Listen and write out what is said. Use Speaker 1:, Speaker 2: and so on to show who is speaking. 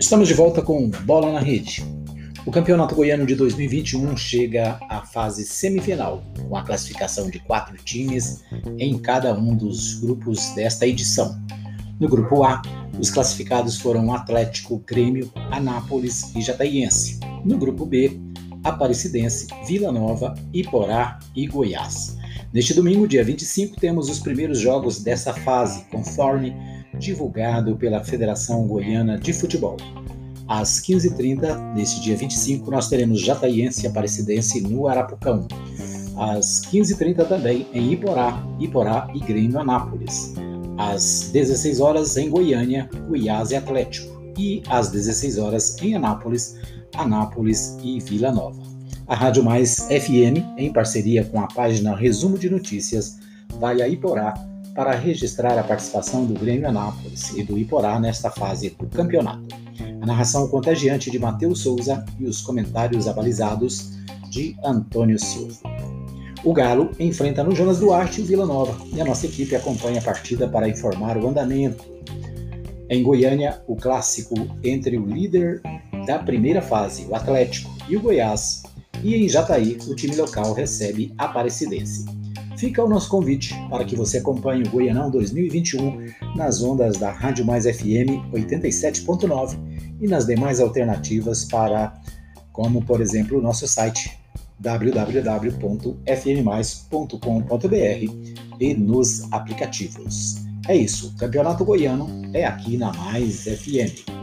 Speaker 1: Estamos de volta com Bola na Rede. O Campeonato Goiano de 2021 chega à fase semifinal, com a classificação de quatro times em cada um dos grupos desta edição. No grupo A, os classificados foram Atlético, Grêmio, Anápolis e Jataiense. No grupo B, Aparecidense, Vila Nova, Iporá e Goiás. Neste domingo, dia 25, temos os primeiros jogos dessa fase, conforme divulgado pela Federação Goiana de Futebol. Às 15h30, neste dia 25, nós teremos Jataiense Aparecidense no Arapucão. Às 15h30 também em Iporá, Iporá e Grêmio Anápolis. Às 16 horas em Goiânia, Goiás e Atlético. E às 16 horas em Anápolis, Anápolis e Vila Nova. A Rádio Mais FM, em parceria com a página Resumo de Notícias, vai a Iporá para registrar a participação do Grêmio Anápolis e do Iporá nesta fase do campeonato. A narração contagiante de Matheus Souza e os comentários abalizados de Antônio Silva. O Galo enfrenta no Jonas Duarte o Vila Nova e a nossa equipe acompanha a partida para informar o andamento. Em Goiânia, o clássico entre o líder da primeira fase, o Atlético, e o Goiás. E em Jataí, o time local recebe a Aparecidense fica o nosso convite para que você acompanhe o Goianão 2021 nas ondas da Rádio Mais FM 87.9 e nas demais alternativas para, como por exemplo, o nosso site www.fmmais.com.br e nos aplicativos. É isso, o Campeonato Goiano é aqui na Mais FM.